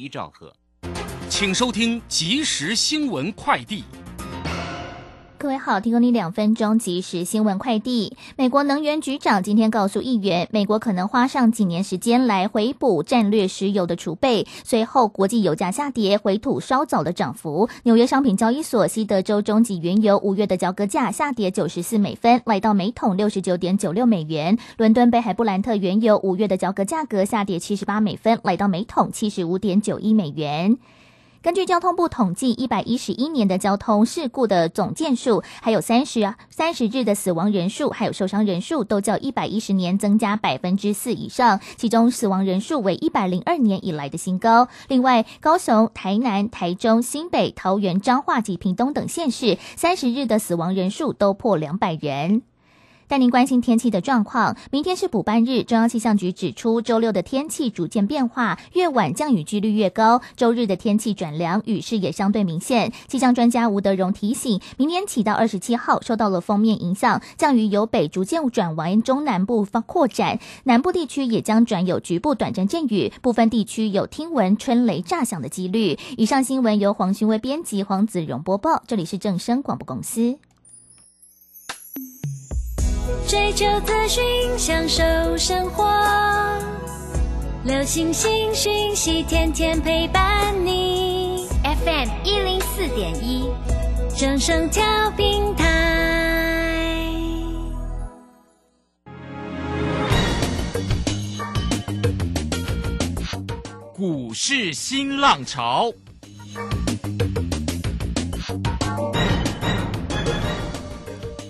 一兆赫，请收听即时新闻快递。各位好，提供你两分钟即时新闻快递。美国能源局长今天告诉议员，美国可能花上几年时间来回补战略石油的储备。随后，国际油价下跌，回吐稍早的涨幅。纽约商品交易所西德州中级原油五月的交割价下跌九十四美分，来到每桶六十九点九六美元。伦敦北海布兰特原油五月的交割价格下跌七十八美分，来到每桶七十五点九一美元。根据交通部统计，一百一十一年的交通事故的总件数，还有三十三十日的死亡人数，还有受伤人数，都较一百一十年增加百分之四以上。其中死亡人数为一百零二年以来的新高。另外，高雄、台南、台中、新北、桃园、彰化及屏东等县市，三十日的死亡人数都破两百人。带您关心天气的状况。明天是补班日，中央气象局指出，周六的天气逐渐变化，越晚降雨几率越高。周日的天气转凉，雨势也相对明显。气象专家吴德荣提醒，明天起到二十七号，受到了锋面影响，降雨由北逐渐转往中南部方扩展，南部地区也将转有局部短暂阵雨，部分地区有听闻春雷炸响的几率。以上新闻由黄勋威编辑，黄子荣播报，这里是正声广播公司。追求资讯，享受生活。流星星讯息，天天陪伴你。FM 一零四点一，正声调平台。股市新浪潮。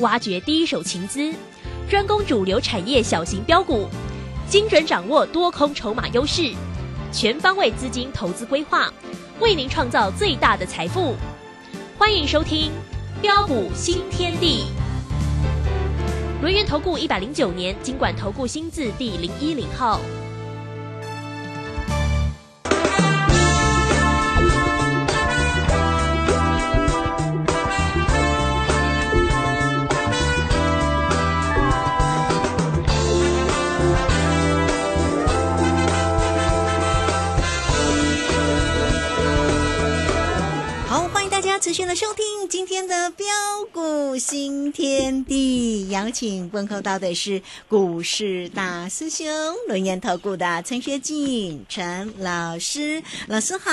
挖掘第一手情资，专攻主流产业小型标股，精准掌握多空筹码优势，全方位资金投资规划，为您创造最大的财富。欢迎收听《标股新天地》。轮源投顾一百零九年经管投顾新字第零一零号。持续的收听。今天的标股新天地，邀请问候到的是股市大师兄轮研投顾的陈学进陈老师，老师好。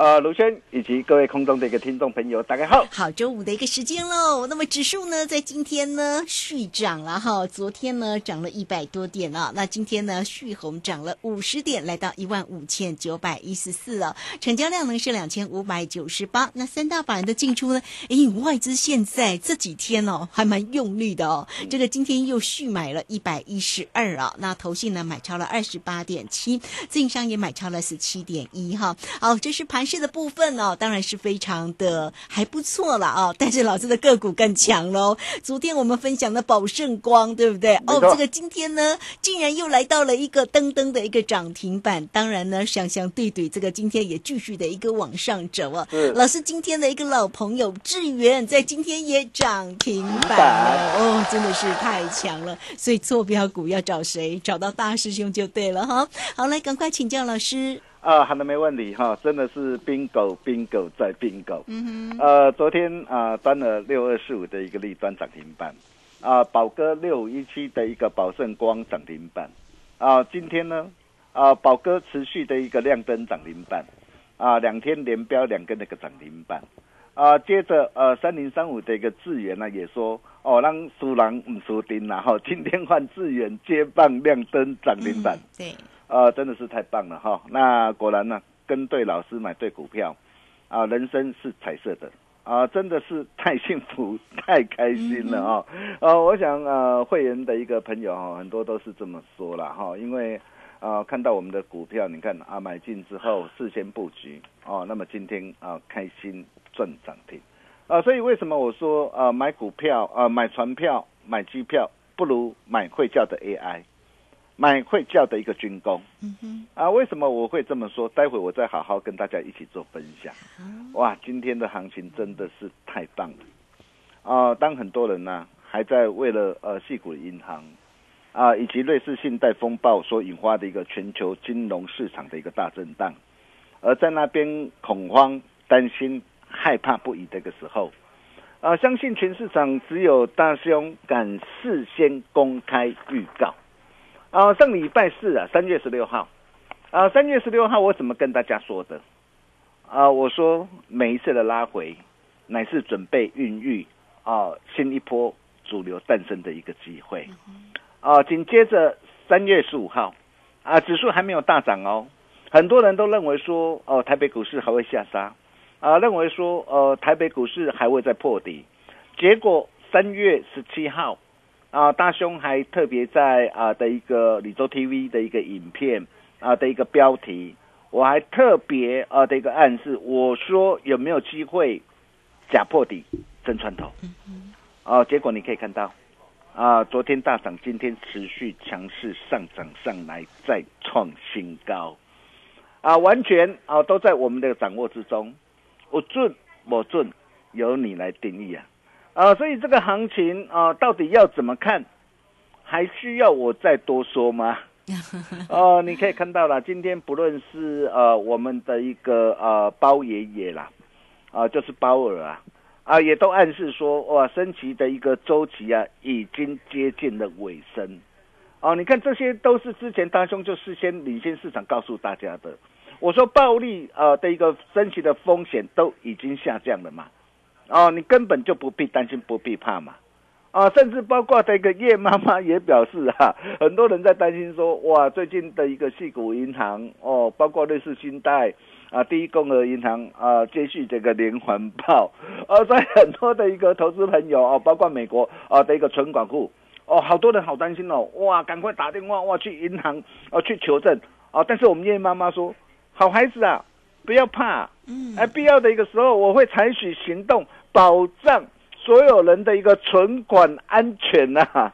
呃，卢轩以及各位空中的一个听众朋友，大家好。好，周五的一个时间喽。那么指数呢，在今天呢续涨了哈，昨天呢涨了一百多点啊，那今天呢续红涨了五十点，来到一万五千九百一十四了，成交量呢是两千五百九十八，那三。大法人的进出呢？哎，外资现在这几天哦，还蛮用力的哦。这个今天又续买了一百一十二啊，那投信呢买超了二十八点七，自营商也买超了十七点一哈。好，这是盘市的部分哦，当然是非常的还不错了啊。但是老师的个股更强喽。昨天我们分享的宝盛光，对不对？哦，这个今天呢，竟然又来到了一个噔噔的一个涨停板。当然呢，想想对对，这个今天也继续的一个往上走啊。老师今天。的一个老朋友智源在今天也涨停板了哦，真的是太强了。所以坐标股要找谁？找到大师兄就对了哈。好，来赶快请教老师。啊，好的，没问题哈。真的是冰狗，冰狗在冰狗。嗯哼。呃，昨天啊，端了六二四五的一个立端涨停板啊，宝哥六五一七的一个宝盛光涨停板啊，今天呢啊，宝哥持续的一个亮灯涨停板。啊，两天连标两根那个涨停板，啊，接着呃三零三五的一个智源呢也说哦让输人唔输丁然后 今天换智源接棒亮灯涨停板，对，呃真的是太棒了哈，那果然呢跟对老师买对股票，啊人生是彩色的。啊真的是太幸福 太开心了啊，呃我想呃会员的一个朋友哈很多都是这么说了哈，因为。啊，看到我们的股票，你看啊，买进之后事先布局哦，那么今天啊开心赚涨停啊，所以为什么我说呃买股票呃买船票买机票不如买会叫的 AI，买会叫的一个军工，啊，为什么我会这么说？待会我再好好跟大家一起做分享。哇，今天的行情真的是太棒了啊！当很多人呢还在为了呃细股银行。啊，以及瑞士信贷风暴所引发的一个全球金融市场的一个大震荡，而在那边恐慌、担心、害怕不已的一个时候，啊，相信全市场只有大兄敢事先公开预告。啊，上礼拜四啊，三月十六号，啊，三月十六号我怎么跟大家说的？啊，我说每一次的拉回，乃是准备孕育啊新一波主流诞生的一个机会。啊，紧接着三月十五号，啊，指数还没有大涨哦，很多人都认为说，哦，台北股市还会下杀，啊，认为说，呃，台北股市还会再破底。结果三月十七号，啊，大兄还特别在啊的一个李州 TV 的一个影片啊的一个标题，我还特别啊的一个暗示，我说有没有机会假破底真穿头？哦，结果你可以看到。啊，昨天大涨，今天持续强势上涨上来，再创新高，啊，完全啊都在我们的掌握之中，我准我准，由你来定义啊，啊，所以这个行情啊，到底要怎么看，还需要我再多说吗？哦，你可以看到了，今天不论是呃我们的一个呃包爷爷啦，啊，就是包尔啊。啊，也都暗示说，哇，升级的一个周期啊，已经接近了尾声。哦，你看，这些都是之前大兄就事先领先市场告诉大家的。我说，暴利呃的一个升级的风险都已经下降了嘛。哦，你根本就不必担心，不必怕嘛。啊，甚至包括这个叶妈妈也表示哈，很多人在担心说，哇，最近的一个细股银行哦，包括瑞士信贷。啊，第一共和银行啊，接续这个连环炮，呃，在很多的一个投资朋友哦，包括美国啊的一个存管户哦，好多人好担心哦，哇，赶快打电话哇去银行啊去求证啊，但是我们叶妈妈说，好孩子啊，不要怕，嗯，哎，必要的一个时候我会采取行动，保障所有人的一个存款安全呐，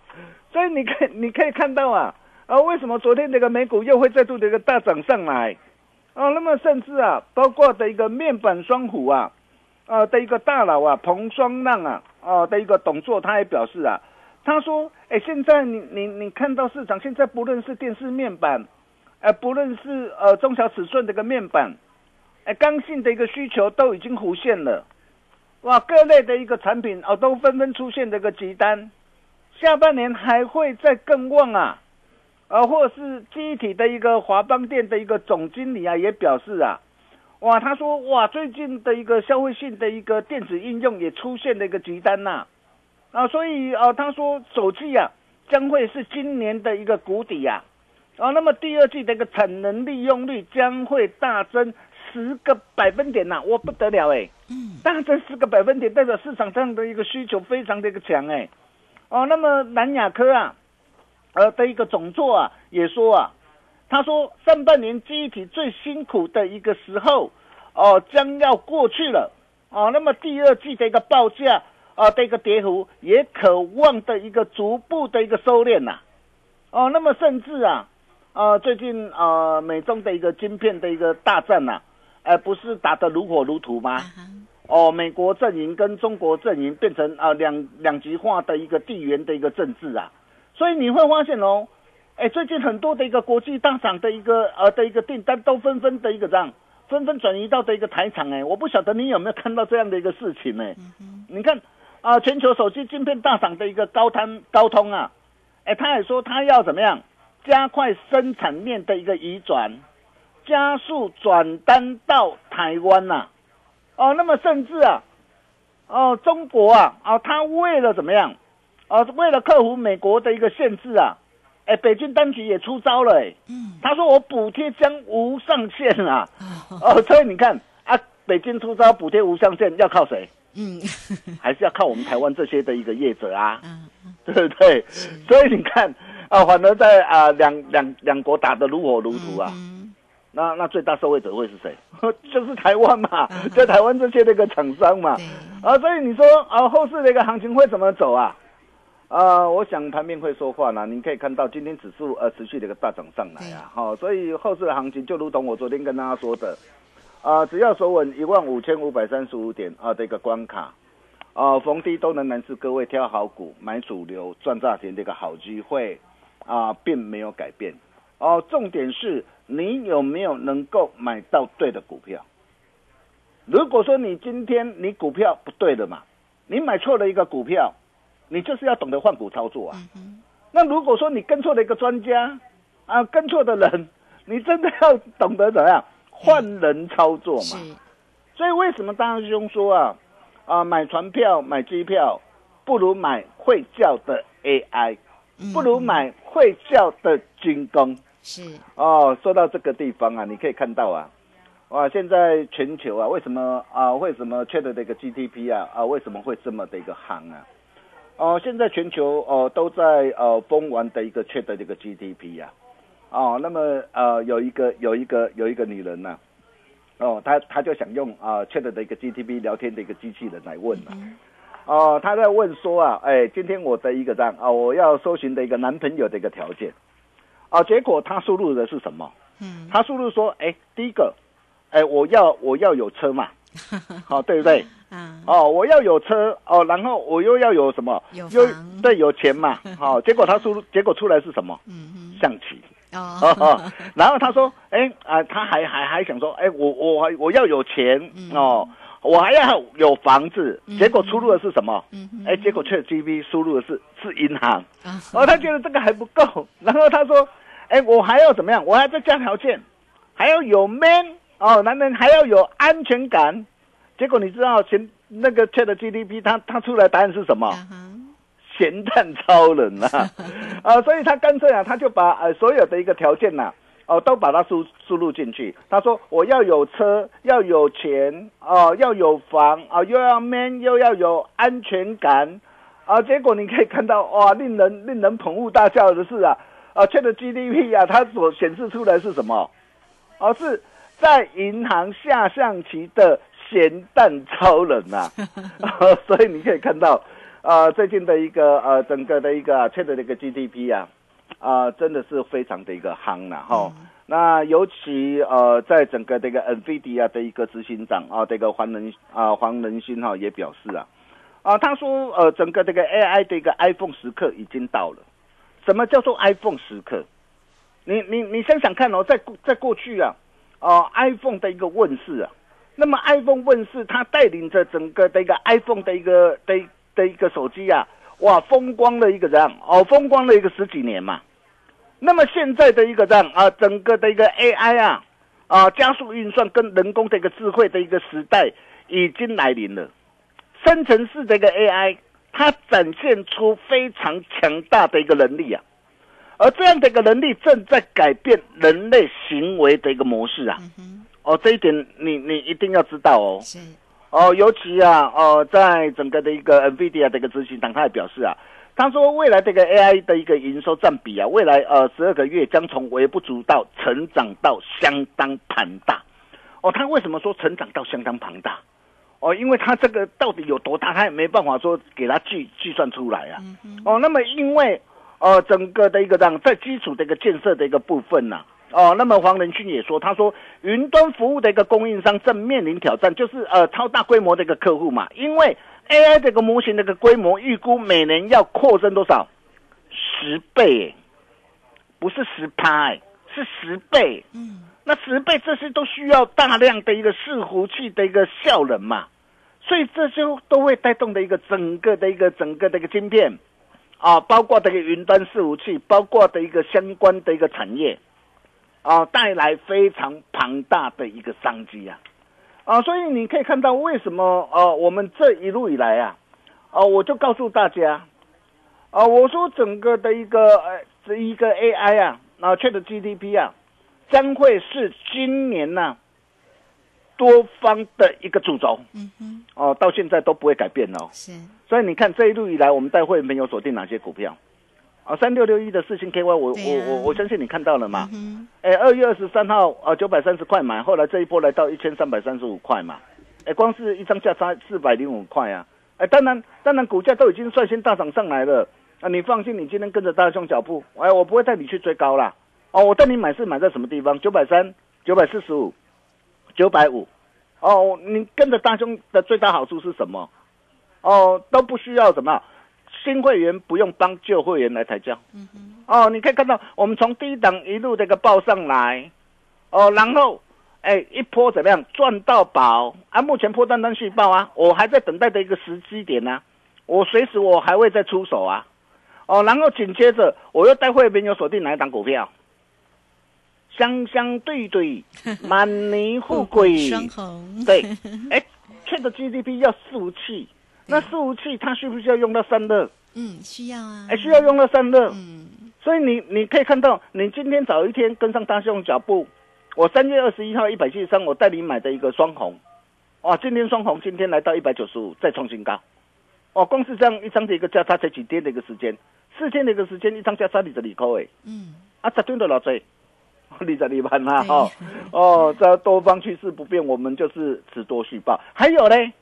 所以你可你可以看到啊，啊，为什么昨天这个美股又会再度的一个大涨上来？啊，那么甚至啊，包括的一个面板双虎啊，啊的一个大佬啊，彭双浪啊，啊的一个董座，他也表示啊，他说，哎，现在你你你看到市场现在不论是电视面板，哎，不论是呃中小尺寸的一个面板，哎，刚性的一个需求都已经浮现了，哇，各类的一个产品哦，都纷纷出现这个急单，下半年还会再更旺啊。啊，或是机体的一个华邦店的一个总经理啊，也表示啊，哇，他说哇，最近的一个消费性的一个电子应用也出现了一个急单呐，啊，所以啊，他说手机啊将会是今年的一个谷底呀，啊，那么第二季的一个产能利用率将会大增十个百分点呐，我，不得了哎，嗯，大增十个百分点，代表市场上的一个需求非常的一个强哎，哦，那么南亚科啊。呃的一个总座啊，也说啊，他说上半年记忆体最辛苦的一个时候，哦，将要过去了，哦，那么第二季的一个报价啊的一个跌幅也渴望的一个逐步的一个收敛呐，哦，那么甚至啊，啊，最近呃，美中的一个晶片的一个大战呐，哎，不是打得如火如荼吗？哦，美国阵营跟中国阵营变成啊两两极化的一个地缘的一个政治啊。所以你会发现哦，哎，最近很多的一个国际大厂的一个呃的一个订单都纷纷的一个这样，纷纷转移到的一个台场哎，我不晓得你有没有看到这样的一个事情呢？你看啊，全球手机晶片大厂的一个高通高通啊，哎，他也说他要怎么样加快生产链的一个移转，加速转单到台湾呐，哦，那么甚至啊，哦，中国啊，啊，他为了怎么样？哦，为了克服美国的一个限制啊，哎，北京当局也出招了，哎，嗯，他说我补贴将无上限啊，哦，所以你看啊，北京出招补贴无上限，要靠谁？嗯，还是要靠我们台湾这些的一个业者啊，对不对？所以你看啊，反而在啊两两两国打得如火如荼啊。嗯那那最大受惠者会是谁？就是台湾嘛嗯，就台湾这些那个厂商嘛。啊，所以你说啊，后市的一个行情会怎么走啊？啊，我想盘面会说话呢。你可以看到今天指数呃持续的一个大涨上来啊，好、所以后市的行情就如同我昨天跟大家说的，啊，只要守稳一万五千五百三十五点啊的一个关卡，啊，逢低都能难是各位挑好股、买主流、赚大钱的一个好机会啊，并没有改变。哦，重点是你有没有能够买到对的股票。如果说你今天你股票不对的嘛，你买错了一个股票，你就是要懂得换股操作啊。那如果说你跟错了一个专家啊，跟错的人，你真的要懂得怎样换人操作是嘛。所以为什么大师兄说啊啊买船票买机票，不如买会叫的 AI，嗯不如买会叫的军工。是哦，说到这个地方啊，你可以看到啊，哇，现在全球啊，为什么啊，为什么 Chat 的一个 GDP 啊啊，为什么会这么的一个夯啊？哦，现在全球哦都在呃疯玩的一个 Chat 的一个 GDP 呀、哦，那么呃有一个有一个有一个女人呐、哦，她她就想用啊 Chat 的一个 GDP 聊天的一个机器人来问啊。哦，他在问说啊，哎，今天我的一个这样啊，我要搜寻的一个男朋友的一个条件，啊，结果他输入的是什么？嗯。他输入说，哎，第一个，哎，我要我要有车嘛，好、对不对？啊哦，我要有车哦，然后我又要有什么？有又房对有钱嘛，好、结果他输入结果出来是什么？嗯象棋。哦。然后他说，哎啊、他还还还想说，哎，我我还我要有钱。嗯。哦，我还要有房子，结果出入的是什么？哎，结果却 G B 输入的是是银行。啊哦，他觉得这个还不够，然后他说：“哎，我还要怎么样？我还要再加条件，还要有 man 哦，男人还要有安全感。”结果你知道前那个 Chat GDP 他他出来答案是什么？咸蛋超人啊！啊，所以他干脆啊，他就把呃所有的一个条件呐、哦，都把它输输入进去。他说我要有车，要有钱，哦，要有房啊、又要 man，又要有安全感啊。结果你可以看到哇，令人令人捧腹大笑的是啊，啊，Chat GDP 啊，它所显示出来是什么？哦，是在银行下象棋的咸蛋超人呐、啊。所以你可以看到。呃，最近的一个呃，整个的一个 Chat 的一个 GDP 啊，啊、真的是非常的一个夯了哈。那尤其呃，在整个这个 NVIDIA 的一个执行长啊，这个黄仁啊黄仁勋哈、也表示啊，啊他说呃，整个这个 AI 的一个 iPhone 时刻已经到了。什么叫做 iPhone 时刻？你你你想想看哦，在过在过去啊，哦、iPhone 的一个问世啊，那么 iPhone 问世，它带领着整个的一个 iPhone 的一个的的一个手机啊，哇，风光了一个这样哦，风光了一个十几年嘛。那么现在的一个这样啊，整个的一个 AI 啊啊，加速运算跟人工的一个智慧的一个时代已经来临了。生成式的一个 AI，它展现出非常强大的一个能力啊，而这样的一个能力正在改变人类行为的一个模式啊。哦，这一点你你一定要知道哦。是哦，尤其啊，哦，在整个的一个 NVIDIA 的一个执行长，他也表示啊，他说未来这个 AI 的一个营收占比啊，未来呃十二个月将从微不足道成长到相当庞大。哦，他为什么说成长到相当庞大？哦，因为他这个到底有多大，他也没办法说给他计计算出来啊。哦，那么因为呃整个的一个让在基础的一个建设的一个部分呐、哦，那么黄仁勋也说，他说云端服务的一个供应商正面临挑战，就是呃超大规模的一个客户嘛，因为 AI 这个模型的一个规模预估每年要扩增多少？十倍，不是十趴，哎，是十倍。嗯那十倍这些都需要大量的一个伺服器的一个效能嘛，所以这就都会带动的一个整个的一个整个的一个晶片啊，包括这个云端伺服器，包括的一个相关的一个产业啊，带来非常庞大的一个商机啊啊，所以你可以看到为什么呃我们这一路以来啊啊，我就告诉大家啊，我说整个的一个呃这一个 AI 啊，啊 Chat GDP 啊。将会是今年呢、多方的一个主轴嗯哼哦，到现在都不会改变哦。是所以你看这一路以来，我们带会员朋友锁定哪些股票？啊，三六六一的四星 KY，我啊我我我相信你看到了嘛。嗯哎，二月二十三号啊，九百三十块买，后来这一波来到一千三百三十五块嘛。哎，光是一张价差四百零五块啊。哎，当然当然，股价都已经率先大涨上来了。啊，你放心，你今天跟着大兄脚步，哎，我不会带你去追高啦。哦，我带你买是买在什么地方？九百三、九百四十五、九百五。哦，你跟着大兄的最大好处是什么？哦，都不需要什么新会员不用帮旧会员来抬轿。哦，你可以看到我们从低档一路这个报上来，哦，然后哎一波怎么样赚到宝啊？目前破单单续报啊，我还在等待的一个时机点呢、我随时我还会再出手啊。哦，然后紧接着我又带会员有锁定哪一档股票？相相对对，满泥富贵，对，哎，缺的 GDP 要伺服器，那伺服器它需不需要用到散热？嗯，需要啊，哎，需要用到散热。嗯，所以你你可以看到，你今天早一天跟上大雄脚步，我三月二十一号一百七十三，我带你买的一个双红，哇，今天双红今天来到一百九十五，再创新高，哦，光是这样一张的一个价差才几天的一个时间，四天的一个时间，一张价差你这里扣哎，嗯，啊，十天都老追，二十二万啦对。哈，哦，这多方趋势不变，我们就是只多续报，还有嘞，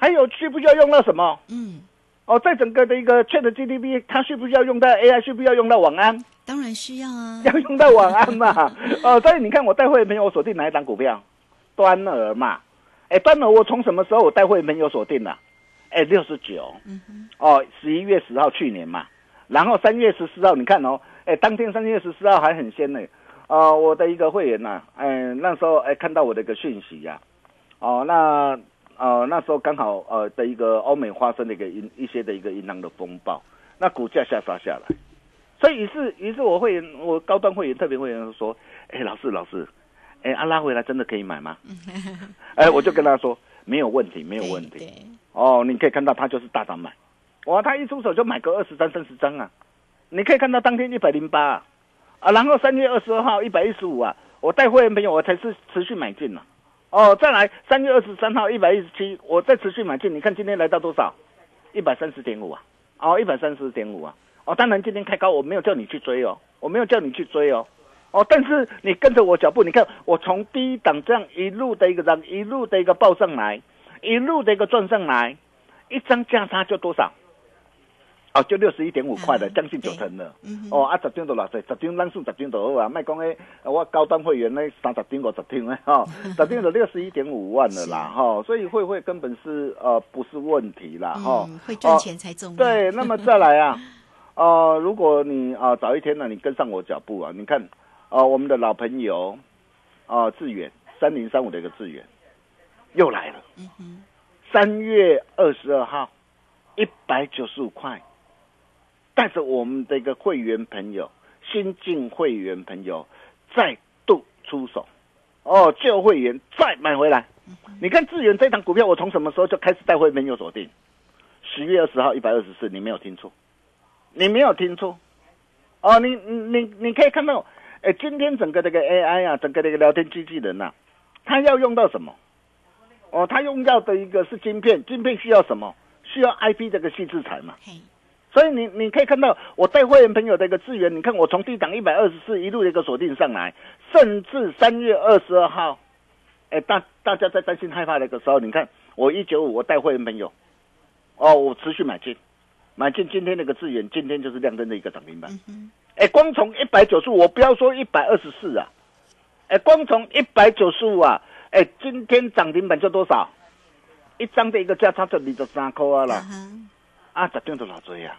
还有需不需要用到什么？嗯，哦，在整个的一个 Chat GDP，它需不需要用到 AI？需不需要用到晚安？当然需要啊，要用到晚安嘛？哦，所以你看我带会员朋友我锁定哪一档股票？端儿嘛。哎，端儿我从什么时候我带会员朋友锁定了？哎，六十九。哦，十一月十号去年嘛，然后三月十四号，你看哦，哎，当天三月十四号还很鲜呢。呃，我的一个会员呐、哎，那时候哎看到我的一个讯息呀、哦，那呃那时候刚好呃的一个欧美发生的一个银一些的一个银行的风暴，那股价下杀下来，所以于是于是我会员我高端会员特别会员说，哎老师老师，哎啊拉回来真的可以买吗？哎我就跟他说没有问题没有问题，哦，你可以看到他就是大涨买，哇，他一出手就买个二十张、三十张啊！你可以看到当天一百零八啊，啊，然后三月二十二号一百一十五啊，我带会员朋友我才是持续买进了、哦，再来三月二十三号一百一十七，我再持续买进，你看今天来到多少？一百三十点五啊，哦，一百三十点五啊，哦，当然今天开高，我没有叫你去追哦，我没有叫你去追哦。哦，但是你跟着我脚步，你看我从低档这样一路的一个涨，一路的一个报上来，一路的一个赚上来，一张价差就多少？哦，就六十一点五块了，嗯将近九成了。嗯哦，啊，十张都偌济，十张咱算十张就好啊，卖讲诶，我高端会员呢三十张五十张诶，哈 十张就六十一点五万了啦，哈、所以会会根本是呃不是问题啦，哈、嗯，会赚钱才重要，对，那么再来啊，呃，如果你啊、早一天呢，你跟上我脚步啊，你看，呃，我们的老朋友啊、志远三零三五的一个志远又来了，三月二十二号一百九十五块，带着我们的一个会员朋友，新进会员朋友再度出手，哦，旧会员再买回来。你看智源这档股票，我从什么时候就开始带会员朋友锁定？十月二十号一百二十四，你没有听错，你没有听错，哦，你你你可以看到，哎，今天整个这个 AI 啊，整个这个聊天机器人呐、它要用到什么？哦，它用到的一个是晶片，晶片需要什么？需要 IP 这个细制材嘛。嘿，所以你你可以看到，我带会员朋友的一个资源，你看我从低档一百二十四一路的一个锁定上来，甚至三月二十二号，哎，大大家在担心害怕的一个时候，你看我一九五，我带会员朋友，哦，我持续买进，买进今天那个资源，今天就是亮灯的一个涨停板。哎，光从一百九十五，我不要说一百二十四啊，哎，光从一百九十五啊，哎，今天涨停板就多少？一张的一个价差就二十三块啊啦，啊，十张就老多呀。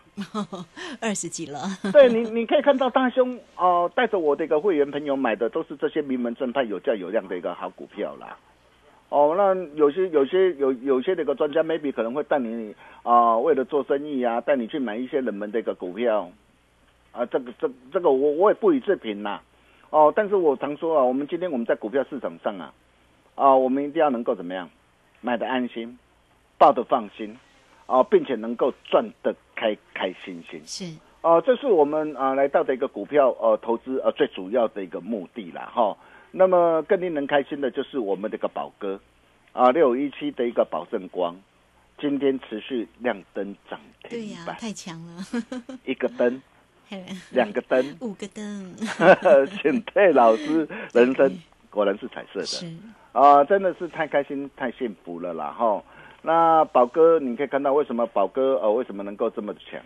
二十几了，对你，你可以看到大兄哦、带着我的一个会员朋友买的都是这些名门正派、有价有量的一个好股票啦。哦，那有些有些有有些的一个专家 maybe 可能会带你啊、为了做生意啊，带你去买一些冷门的一个股票啊，这个这这个我我也不予置评啦。哦，但是我常说啊，我们今天我们在股票市场上啊，啊，我们一定要能够怎么样，买的安心，抱的放心，啊，并且能够赚得开开心心。是，哦、这是我们啊、来到的一个股票呃投资呃最主要的一个目的啦哈。那么更令人开心的就是我们的一个宝哥啊六一七的一个宝盛光，今天持续亮灯涨对呀、停板，太强了，一个灯，两个灯，五个灯，选对老师，人生果然是彩色的。是啊、真的是太开心、太幸福了啦！哈，那宝哥，你可以看到为什么宝哥呃为什么能够这么强，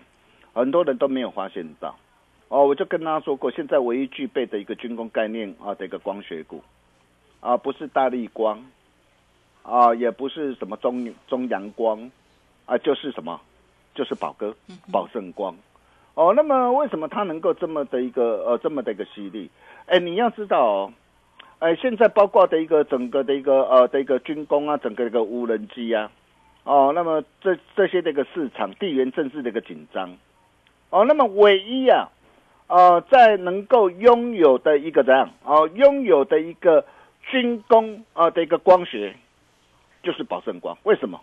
很多人都没有发现到。哦，我就跟他说过，现在唯一具备的一个军工概念啊的一个光学股，啊不是大力光，啊也不是什么中中阳光，啊就是什么，就是宝哥宝盛光。哦，那么为什么它能够这么的一个呃这么的一个犀利？哎，你要知道哦，哎，现在包括的一个整个的一个呃的一个军工啊，整个一个无人机啊，哦，那么这这些这个市场地缘政治的一个紧张，哦，那么唯一啊，呃，在能够拥有的一个怎样哦，拥有的一个军工啊、的一个光学，就是宝胜光。为什么？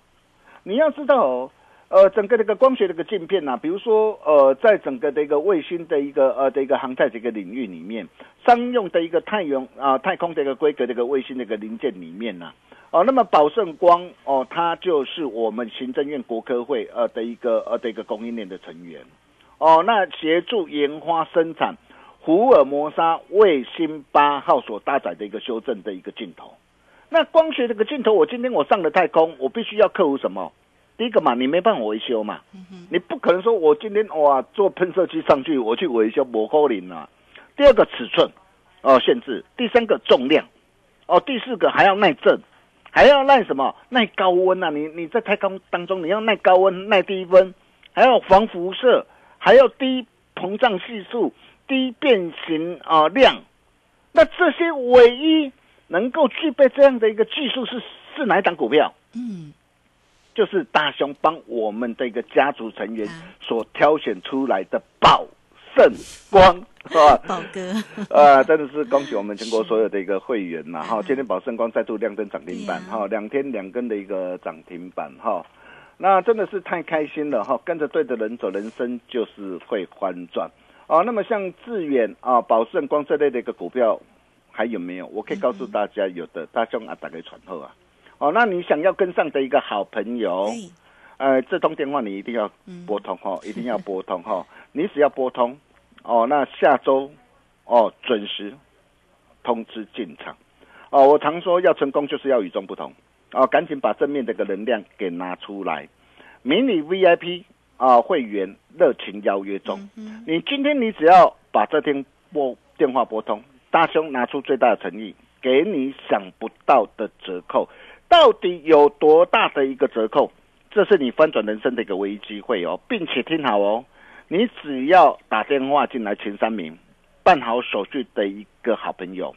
你要知道哦。呃，整个这个光学这个镜片呢、比如说呃，在整个的一个卫星的一个呃的一个航太这个领域里面，商用的一个太阳啊、太空的一个规格的一个卫星的一个零件里面呢、哦，那么宝盛光哦，它就是我们行政院国科会呃的一个呃的一个供应链的成员哦，那协助研发生产福尔摩沙卫星八号所搭载的一个修正的一个镜头。那光学这个镜头，我今天我上了太空，我必须要克服什么？第一个嘛，你没办法维修嘛，你不可能说我今天哇做喷射机上去，我去维修不可能啊。第二个尺寸哦限制，第三个重量哦，第四个还要耐震，还要耐什么？耐高温啊！你你在太空当中你要耐高温、耐低温，还要防辐射，还要低膨胀系数、低变形啊、量。那这些唯一能够具备这样的一个技术是是哪一档股票？嗯，就是大雄帮我们的一个家族成员啊所挑选出来的宝盛光，是吧？宝哥，啊，真的是恭喜我们全国所有的一个会员呐！哈，今天宝盛光再度亮灯涨停板哈，两天两根的一个涨停板哈，那真的是太开心了哈！跟着对的人走，人生就是会翻转哦。那么像致远啊、宝盛光这类的一个股票还有没有？我可以告诉大家，有的大兄啊，打开传后啊。哦，那你想要跟上的一个好朋友，对，呃，这通电话你一定要拨通哈、一定要拨通哈、你只要拨通，哦，那下周哦准时通知进场。哦，我常说要成功就是要与众不同。哦，赶紧把正面的一个能量给拿出来。迷你 VIP 啊、会员热情邀约中，你今天你只要把这天拨电话拨通，大兄拿出最大的诚意，给你想不到的折扣。到底有多大的一个折扣？这是你翻转人生的一个唯一机会哦，并且听好哦，你只要打电话进来前三名，办好手续的一个好朋友，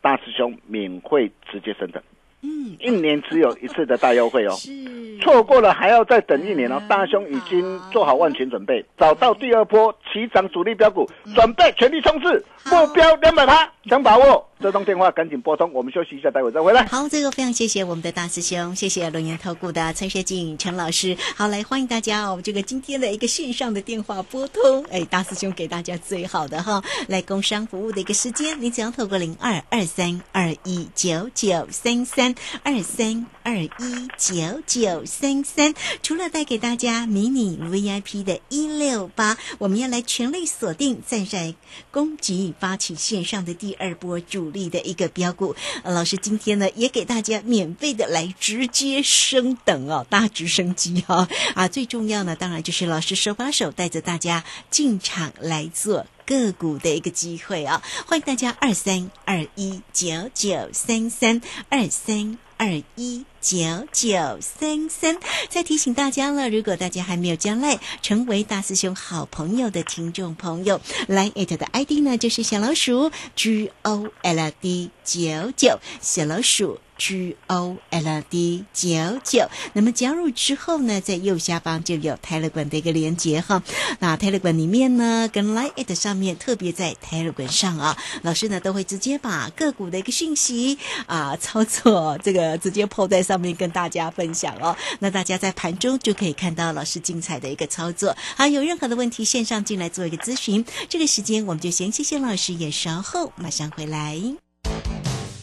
大师兄免费直接升等，嗯，一年只有一次的大优惠哦。是错过了还要再等一年哦。大兄已经做好万全准备，找到第二波起涨主力标股，准备全力冲刺，目标两百趴，想把握这通电话赶紧拨通。我们休息一下，待会再回来。好，这个非常谢谢我们的大师兄，谢谢龙岩投顾的陈学静陈老师。好，来欢迎大家哦，这个今天的一个线上的电话拨通，哎，大师兄给大家最好的哈，来工商服务的一个时间，你只要透过零二二三二一九九三三二三二一九九三三，除了带给大家迷你 VIP 的一六八，我们要来全力锁定站在攻击发起线上的第二波主力的一个标股。老师今天呢也给大家免费的来直接升等哦，大直升机哈、啊！最重要呢，当然就是老师手把手带着大家进场来做。个股的一个机会啊！欢迎大家二三二一九九三三二三二一九九三三。再提醒大家了，如果大家还没有将来成为大师兄好朋友的听众朋友，来艾特的 ID 呢就是小老鼠 G O L D 九九，小老鼠。G O L D 九九，那么加入之后呢，在右下方就有 Telegram 的一个连接哈。那 Telegram 里面呢，跟 Line it 上面，特别在 Telegram 上啊，老师呢都会直接把个股的一个讯息啊操作这个直接 PO 在上面跟大家分享哦。那大家在盘中就可以看到老师精彩的一个操作。好，有任何的问题，线上进来做一个咨询。这个时间我们就先谢谢老师，也稍后马上回来。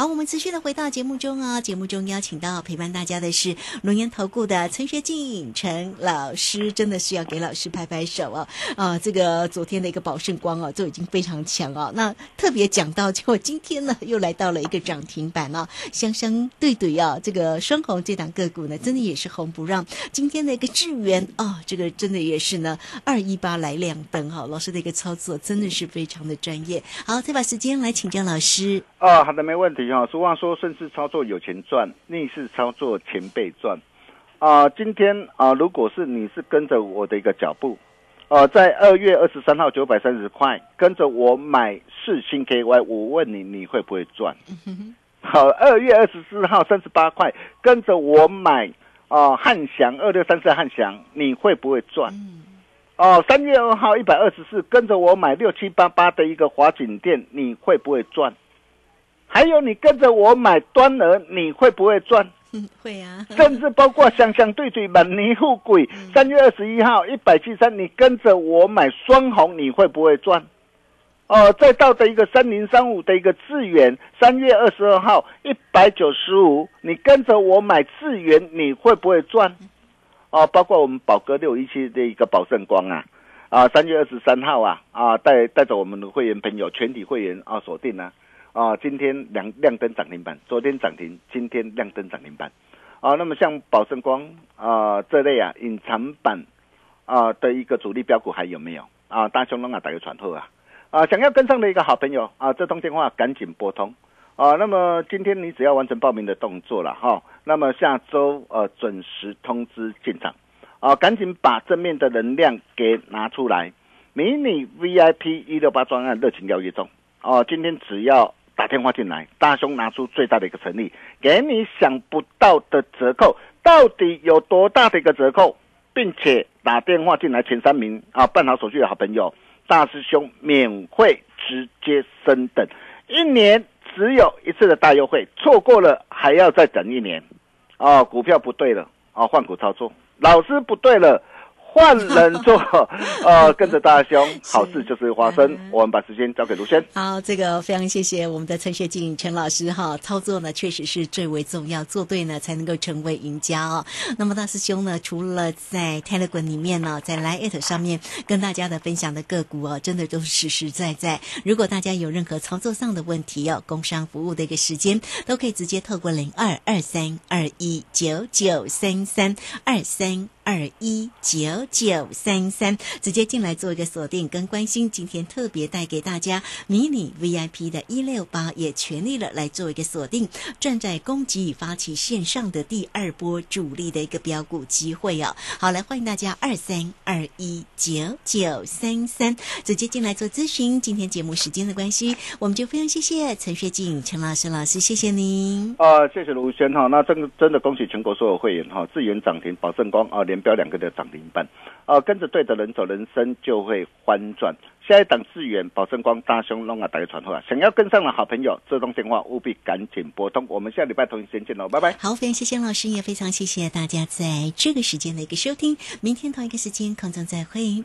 好，我们持续的回到节目中啊。节目中邀请到陪伴大家的是龙岩投顾的陈学静陈老师，真的是要给老师拍拍手哦。啊，这个昨天的一个宝盛光哦，就已经非常强哦。那特别讲到，就今天呢又来到了一个涨停板哦，相相对对啊。这个双红这档个股呢，真的也是红不让。今天的一个智源哦，这个真的也是呢，二一八来亮灯哈。老师的一个操作真的是非常的专业。好，再把时间来请教老师。啊，好的，没问题。俗话说，顺势操作有钱赚，逆势操作钱被赚。啊，今天啊，如果是你是跟着我的一个脚步，呃，在二月二十三号九百三十块，跟着我买四星 KY，我问你，你会不会赚？好，二月二十四号三十八块，跟着我买啊汉翔二六三四汉翔，你会不会赚？哦，三月二号一百二十四，跟着我买六七八八的一个华景店，你会不会赚？还有你跟着我买端儿，你会不会赚？会啊，甚至包括香香对对满泥富贵，三月二十一号一百七三，你跟着我买双红，你会不会赚？哦，再到的一个三零三五的一个智远，三月二十二号一百九十五，你跟着我买智远，你会不会赚？哦，包括我们宝哥六一七的一个宝盛光啊，啊，三月二十三号啊，啊，带带着我们的会员朋友全体会员啊锁定呢。啊，今天亮亮灯涨停板，昨天涨停，今天亮灯涨停板。啊，那么像宝盛光啊这类啊隐藏版啊的一个主力标股还有没有？啊，大雄龙啊打个传呼啊！啊，想要跟上的一个好朋友啊，这通电话赶紧拨通。啊，那么今天你只要完成报名的动作了哈，那么下周呃准时通知进场。啊，赶紧把正面的能量给拿出来，迷你 VIP 一六八专案热情邀约中。哦，今天只要。打电话进来，大兄拿出最大的一个诚意，给你想不到的折扣，到底有多大的一个折扣，并且打电话进来前三名啊，办好手续的好朋友，大师兄免费直接升等，一年只有一次的大优惠，错过了还要再等一年，哦，股票不对了，哦，换股操作，老师不对了。换人做，呃，跟着大兄，好事就是发生。我们把时间交给卢轩。好，这个非常谢谢我们的陈学静陈老师哈。操作呢，确实是最为重要，做对呢才能够成为赢家哦。那么大师兄呢，除了在 Telegram 里面呢，在 Line 上面跟大家的分享的个股哦，真的都是实实在在。如果大家有任何操作上的问题哦，工商服务的一个时间，都可以直接透过零二二三二一九九三三二三。二一九九三三，直接进来做一个锁定跟关心。今天特别带给大家迷你 VIP 的一六八，也全力了来做一个锁定，站在攻击与发起线上的第二波主力的一个标股机会哦。好，来欢迎大家二三二一九九三三，直接进来做咨询。今天节目时间的关系，我们就非常谢谢陈学静陈老师老师，谢谢您。啊，谢谢卢轩哈。那真真的恭喜全国所有会员哈，自源涨停，保证光啊连。标两个的涨停板，哦，跟着对的人走，人生就会翻转。下一档资源保证光大胸龙啊，打个传呼啊！想要跟上的好朋友，这通电话务必赶紧拨通。我们下礼拜同一时间见喽，拜拜。好，非常谢谢老师，也非常谢谢大家在这个时间的一个收听。明天同一个时间空中再会。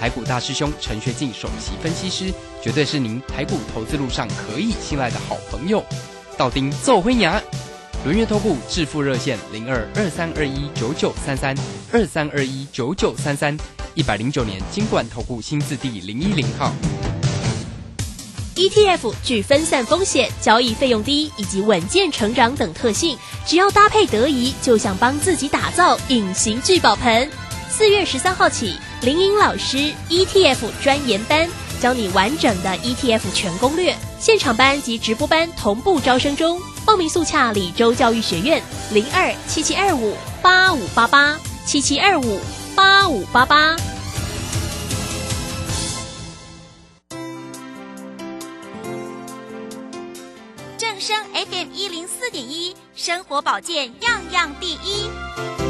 台股大师兄陈学进首席分析师，绝对是您台股投资路上可以信赖的好朋友。道丁奏灰牙，轮月投顾致富热线零二二三二一九九三三二三二一九九三三，一百零九年金管投顾新字第零一零号。ETF 具分散风险、交易费用低以及稳健成长等特性，只要搭配得宜，就想帮自己打造隐形聚宝盆。四月十三号起，林颖老师 ETF 专研班教你完整的 ETF 全攻略，现场班及直播班同步招生中，报名速洽李州教育学院零二七七二五八五八八七七二五八五八八。正声 FM 一零四点一，生活保健样样第一。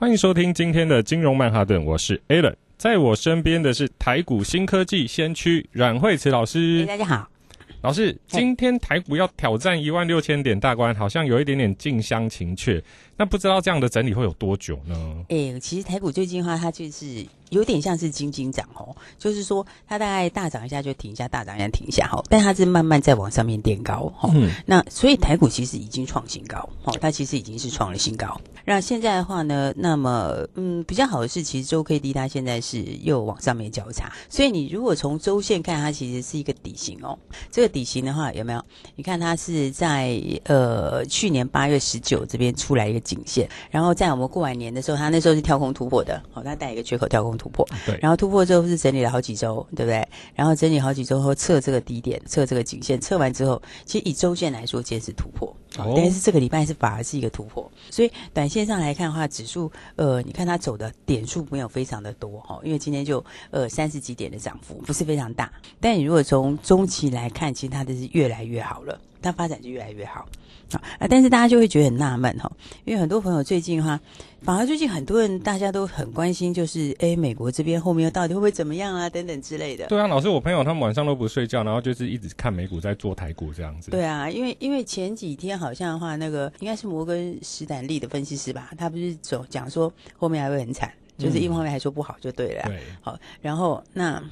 欢迎收听今天的金融曼哈顿，我是 Alan，在我身边的是台股新科技先驱阮慧慈老师。大家好，老师，今天台股要挑战一万六千点大关，好像有一点点近乡情怯。那不知道这样的整理会有多久呢？哎、其实台股最近的话，它就是有点像是金金涨哦，就是说它大概大涨一下就停一下，大涨一下停一下哈，但它是慢慢在往上面垫高哈。嗯那所以台股其实已经创新高哦，它其实已经是创了新高。那现在的话呢，那么嗯比较好的是，其实周 K D 它现在是又往上面交叉，所以你如果从周线看，它其实是一个底型哦。这个底型的话有没有？你看它是在呃去年八月十九这边出来一个颈线，然后在我们过完年的时候，它那时候是跳空突破的，哦，它带一个缺口跳空突破，对。然后突破之后是整理了好几周，对不对？然后整理好几周后测这个低点，测这个颈线，测完之后，其实以周线来说，今天是突破，哦。但是这个礼拜是反而是一个突破，所以短线上来看的话，指数呃，你看它走的点数没有非常的多哈、哦，因为今天就呃三十几点的涨幅，不是非常大。但你如果从中期来看，其实它的是越来越好了，它发展就越来越好。啊啊！但是大家就会觉得很纳闷哈，因为很多朋友最近哈，反而最近很多人大家都很关心，就是哎，美国这边后面到底会不会怎么样啊，等等之类的。对啊，老师，我朋友他们晚上都不睡觉，然后就是一直看美股在做台股这样子。对啊，因为因为前几天好像的话，那个应该是摩根史坦利的分析师吧，他不是走讲说后面还会很惨，就是一方面还说不好就对了啊、对，好，然后那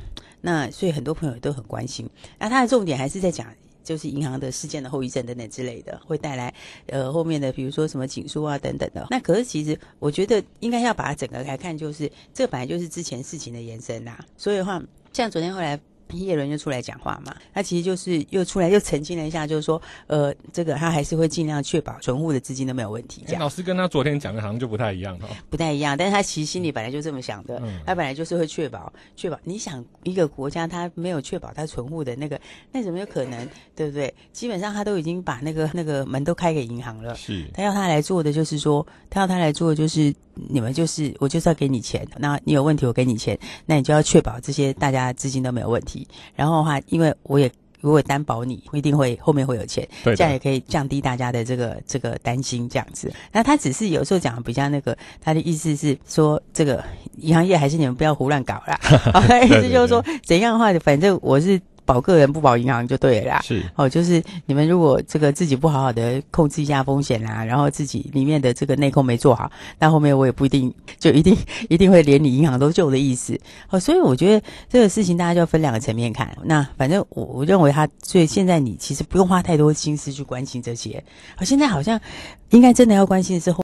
那所以很多朋友都很关心，那他的重点还是在讲。就是银行的事件的后遗症等等之类的，会带来呃后面的比如说什么紧缩啊等等的。那可是其实我觉得应该要把它整个来看，就是这本来就是之前事情的延伸啦。所以的话，像昨天后来。叶伦就出来讲话嘛，他其实就是又出来又澄清了一下，就是说，呃，这个他还是会尽量确保存户的资金都没有问题，这样哎老师跟他昨天讲的好像就不太一样哈。不太一样。但是他其实心里本来就这么想的，嗯他本来就是会确保确保。你想一个国家他没有确保他存户的那个，那怎么有可能？对不对？基本上他都已经把那个那个门都开给银行了，是他要他来做的就是说，他要他来做的就是你们就是我就是要给你钱，那你有问题我给你钱，那你就要确保这些大家资金都没有问题。然后的话，因为我也。如果担保你一定会后面会有钱，对这样也可以降低大家的这个这个担心，这样子。那他只是有时候讲的比较那个，他的意思是说，这个银行业还是你们不要胡乱搞啦。意思就是说，怎样的话，反正我是保个人不保银行就对了啦。是哦，就是你们如果这个自己不好好的控制一下风险啦，然后自己里面的这个内控没做好，那后面我也不一定就一定一定会连你银行都救的意思。哦，所以我觉得这个事情大家就要分两个层面看。那反正我我认为他，所以现在你其实不用花太多心思去关心这些。好，现在好像应该真的要关心的是后。